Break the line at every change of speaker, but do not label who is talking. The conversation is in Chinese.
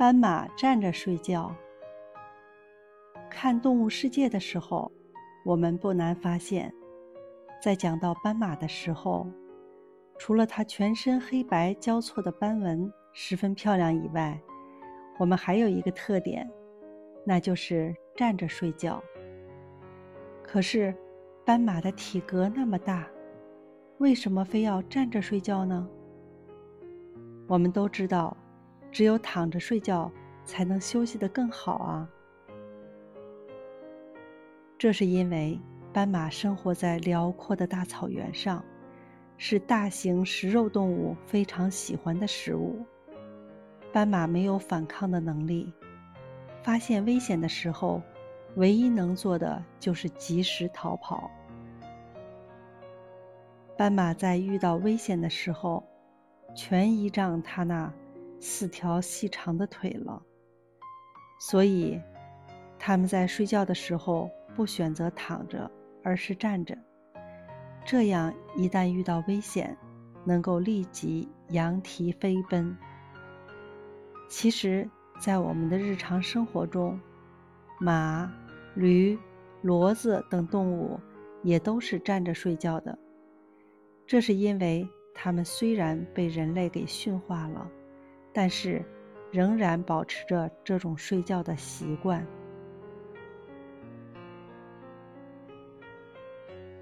斑马站着睡觉。看动物世界的时候，我们不难发现，在讲到斑马的时候，除了它全身黑白交错的斑纹十分漂亮以外，我们还有一个特点，那就是站着睡觉。可是，斑马的体格那么大，为什么非要站着睡觉呢？我们都知道。只有躺着睡觉，才能休息得更好啊！这是因为斑马生活在辽阔的大草原上，是大型食肉动物非常喜欢的食物。斑马没有反抗的能力，发现危险的时候，唯一能做的就是及时逃跑。斑马在遇到危险的时候，全依仗它那。四条细长的腿了，所以他们在睡觉的时候不选择躺着，而是站着。这样一旦遇到危险，能够立即扬蹄飞奔。其实，在我们的日常生活中，马、驴、骡子等动物也都是站着睡觉的。这是因为它们虽然被人类给驯化了。但是，仍然保持着这种睡觉的习惯。